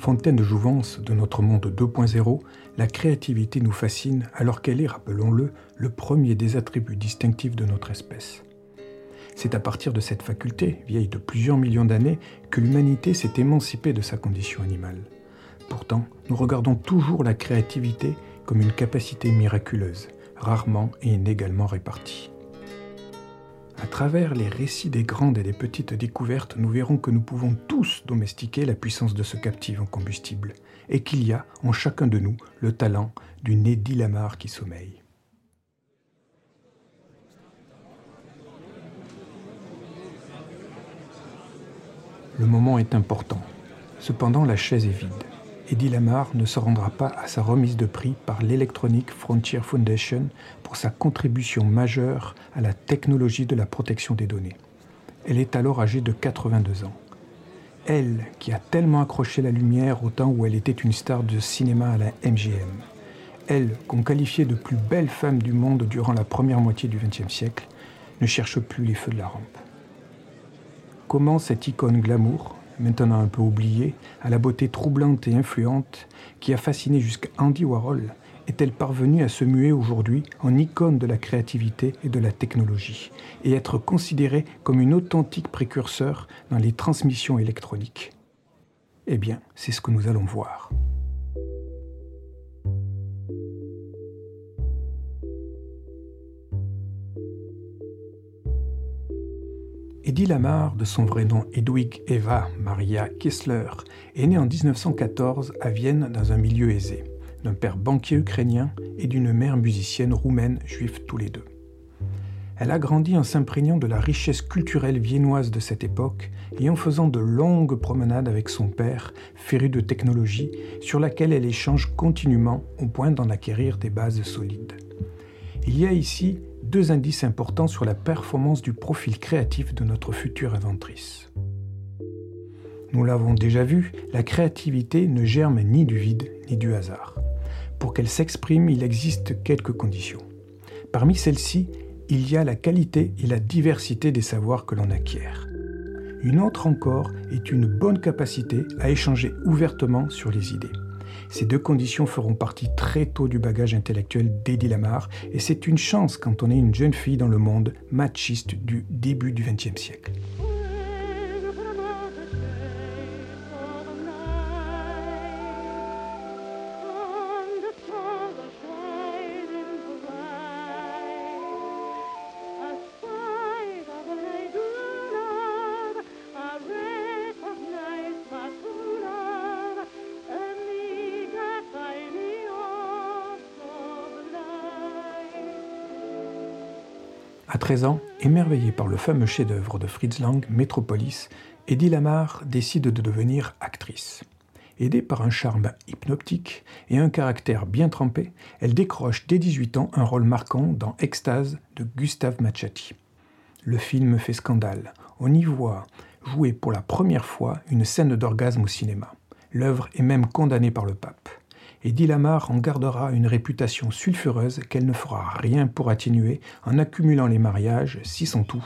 Fontaine de jouvence de notre monde 2.0, la créativité nous fascine alors qu'elle est, rappelons-le, le premier des attributs distinctifs de notre espèce. C'est à partir de cette faculté, vieille de plusieurs millions d'années, que l'humanité s'est émancipée de sa condition animale. Pourtant, nous regardons toujours la créativité comme une capacité miraculeuse, rarement et inégalement répartie. À travers les récits des grandes et des petites découvertes, nous verrons que nous pouvons tous domestiquer la puissance de ce captif en combustible, et qu'il y a en chacun de nous le talent d'une Eddie Lamar qui sommeille. Le moment est important. Cependant, la chaise est vide. Eddie Lamar ne se rendra pas à sa remise de prix par l'Electronic Frontier Foundation pour sa contribution majeure à la technologie de la protection des données. Elle est alors âgée de 82 ans. Elle, qui a tellement accroché la lumière au temps où elle était une star de cinéma à la MGM. Elle, qu'on qualifiait de plus belle femme du monde durant la première moitié du XXe siècle, ne cherche plus les feux de la rampe. Comment cette icône glamour, maintenant un peu oubliée, à la beauté troublante et influente, qui a fasciné jusqu'à Andy Warhol, est-elle parvenue à se muer aujourd'hui en icône de la créativité et de la technologie, et être considérée comme une authentique précurseur dans les transmissions électroniques? Eh bien, c'est ce que nous allons voir. Eddie Lamar, de son vrai nom Edwig Eva Maria Kessler, est née en 1914 à Vienne dans un milieu aisé, d'un père banquier ukrainien et d'une mère musicienne roumaine juive tous les deux. Elle a grandi en s'imprégnant de la richesse culturelle viennoise de cette époque et en faisant de longues promenades avec son père, féru de technologie, sur laquelle elle échange continuellement au point d'en acquérir des bases solides. Il y a ici deux indices importants sur la performance du profil créatif de notre future inventrice. Nous l'avons déjà vu, la créativité ne germe ni du vide ni du hasard. Pour qu'elle s'exprime, il existe quelques conditions. Parmi celles-ci, il y a la qualité et la diversité des savoirs que l'on acquiert. Une autre encore est une bonne capacité à échanger ouvertement sur les idées. Ces deux conditions feront partie très tôt du bagage intellectuel d'Eddie Lamar, et c'est une chance quand on est une jeune fille dans le monde machiste du début du XXe siècle. À 13 ans, émerveillé par le fameux chef-d'œuvre de Fritz Lang, Metropolis, Eddie Lamar décide de devenir actrice. Aidée par un charme hypnotique et un caractère bien trempé, elle décroche dès 18 ans un rôle marquant dans Extase de Gustave Machati. Le film fait scandale. On y voit jouer pour la première fois une scène d'orgasme au cinéma. L'œuvre est même condamnée par le pape et Dilamar en gardera une réputation sulfureuse qu'elle ne fera rien pour atténuer en accumulant les mariages, si sont tout,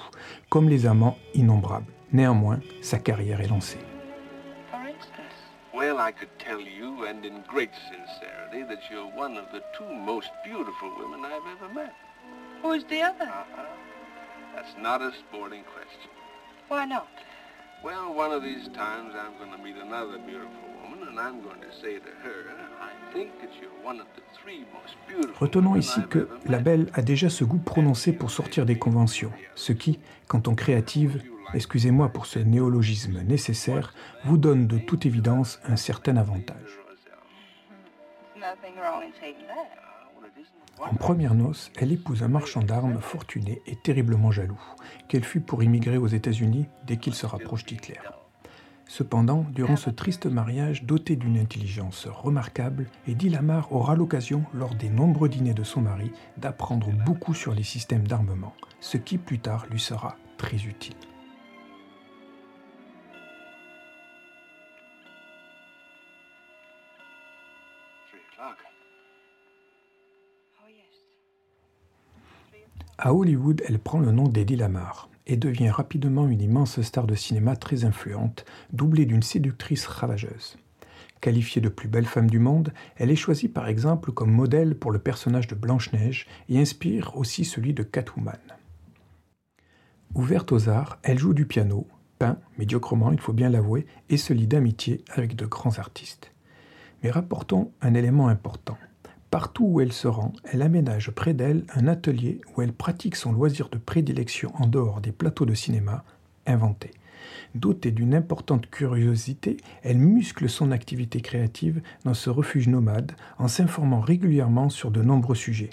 comme les amants innombrables. Néanmoins, sa carrière est lancée. Well, I could tell you, and in great sincerity, that you're one of the two most beautiful women I've ever met. Who's the other? Uh-huh. That's not a sporting question. Why not? Well, one of these times I'm going to meet another beautiful Retenons ici que la belle a déjà ce goût prononcé pour sortir des conventions, ce qui, quand on créative, excusez-moi pour ce néologisme nécessaire, vous donne de toute évidence un certain avantage. En première noce, elle épouse un marchand d'armes fortuné et terriblement jaloux, qu'elle fut pour immigrer aux États-Unis dès qu'il se rapproche d'Hitler. Cependant, durant ce triste mariage doté d'une intelligence remarquable, Eddie Lamar aura l'occasion, lors des nombreux dîners de son mari, d'apprendre beaucoup sur les systèmes d'armement, ce qui plus tard lui sera très utile. À Hollywood, elle prend le nom d'Eddie Lamar et devient rapidement une immense star de cinéma très influente, doublée d'une séductrice ravageuse. Qualifiée de plus belle femme du monde, elle est choisie par exemple comme modèle pour le personnage de Blanche-Neige et inspire aussi celui de Catwoman. Ouverte aux arts, elle joue du piano, peint, médiocrement il faut bien l'avouer, et se lie d'amitié avec de grands artistes. Mais rapportons un élément important. Partout où elle se rend, elle aménage près d'elle un atelier où elle pratique son loisir de prédilection en dehors des plateaux de cinéma, inventés. Dotée d'une importante curiosité, elle muscle son activité créative dans ce refuge nomade en s'informant régulièrement sur de nombreux sujets.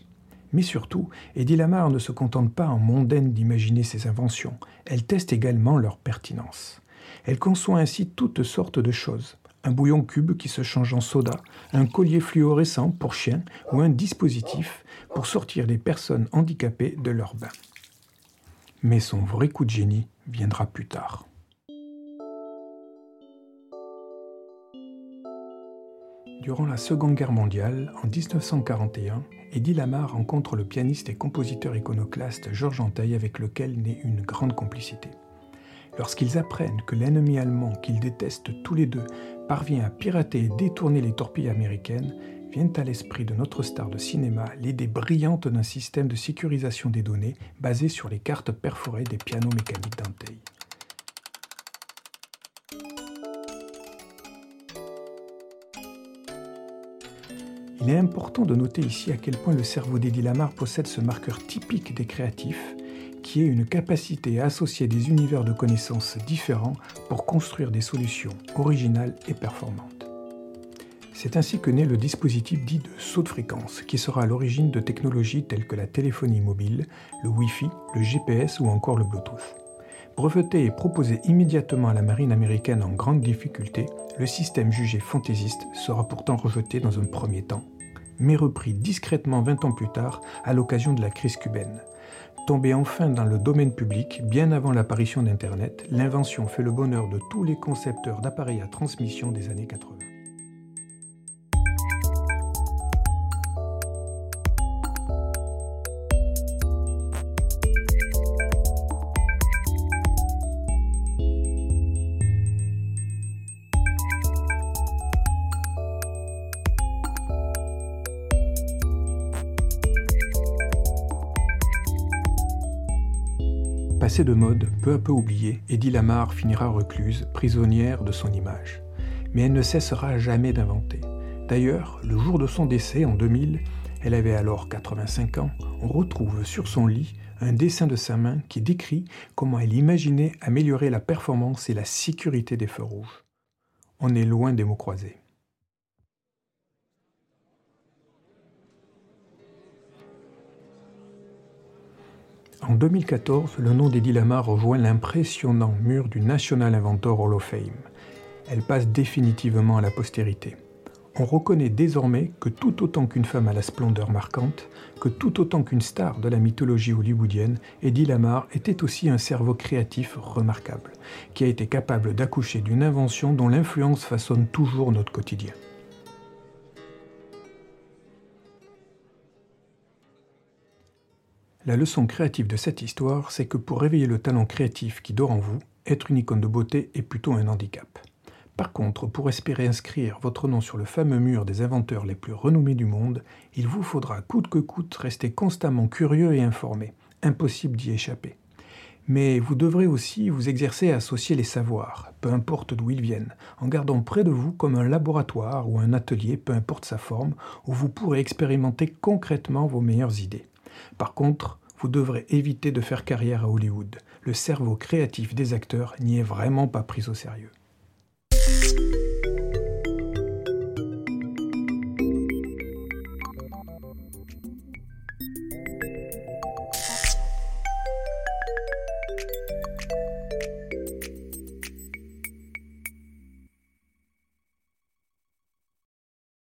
Mais surtout, Eddie Lamar ne se contente pas en mondaine d'imaginer ses inventions, elle teste également leur pertinence. Elle conçoit ainsi toutes sortes de choses. Un bouillon cube qui se change en soda, un collier fluorescent pour chiens ou un dispositif pour sortir les personnes handicapées de leur bain. Mais son vrai coup de génie viendra plus tard. Durant la Seconde Guerre mondiale, en 1941, Eddie Lamar rencontre le pianiste et compositeur iconoclaste Georges Anteil avec lequel naît une grande complicité. Lorsqu'ils apprennent que l'ennemi allemand qu'ils détestent tous les deux parvient à pirater et détourner les torpilles américaines, vient à l'esprit de notre star de cinéma l'idée brillante d'un système de sécurisation des données basé sur les cartes perforées des pianos mécaniques d'Anteil. Il est important de noter ici à quel point le cerveau d'Eddie Lamar possède ce marqueur typique des créatifs, qui est une capacité à associer des univers de connaissances différents pour construire des solutions originales et performantes. C'est ainsi que naît le dispositif dit de saut de fréquence, qui sera à l'origine de technologies telles que la téléphonie mobile, le Wi-Fi, le GPS ou encore le Bluetooth. Breveté et proposé immédiatement à la marine américaine en grande difficulté, le système jugé fantaisiste sera pourtant rejeté dans un premier temps, mais repris discrètement 20 ans plus tard à l'occasion de la crise cubaine. Tombé enfin dans le domaine public bien avant l'apparition d'Internet, l'invention fait le bonheur de tous les concepteurs d'appareils à transmission des années 80. Passée de mode, peu à peu oubliée, Eddie Lamar finira recluse, prisonnière de son image. Mais elle ne cessera jamais d'inventer. D'ailleurs, le jour de son décès, en 2000, elle avait alors 85 ans, on retrouve sur son lit un dessin de sa main qui décrit comment elle imaginait améliorer la performance et la sécurité des feux rouges. On est loin des mots croisés. En 2014, le nom d'Eddie Lamar rejoint l'impressionnant mur du National Inventor Hall of Fame. Elle passe définitivement à la postérité. On reconnaît désormais que tout autant qu'une femme à la splendeur marquante, que tout autant qu'une star de la mythologie hollywoodienne, Eddie Lamar était aussi un cerveau créatif remarquable, qui a été capable d'accoucher d'une invention dont l'influence façonne toujours notre quotidien. La leçon créative de cette histoire, c'est que pour réveiller le talent créatif qui dort en vous, être une icône de beauté est plutôt un handicap. Par contre, pour espérer inscrire votre nom sur le fameux mur des inventeurs les plus renommés du monde, il vous faudra coûte que coûte rester constamment curieux et informé. Impossible d'y échapper. Mais vous devrez aussi vous exercer à associer les savoirs, peu importe d'où ils viennent, en gardant près de vous comme un laboratoire ou un atelier, peu importe sa forme, où vous pourrez expérimenter concrètement vos meilleures idées. Par contre, vous devrez éviter de faire carrière à Hollywood. Le cerveau créatif des acteurs n'y est vraiment pas pris au sérieux.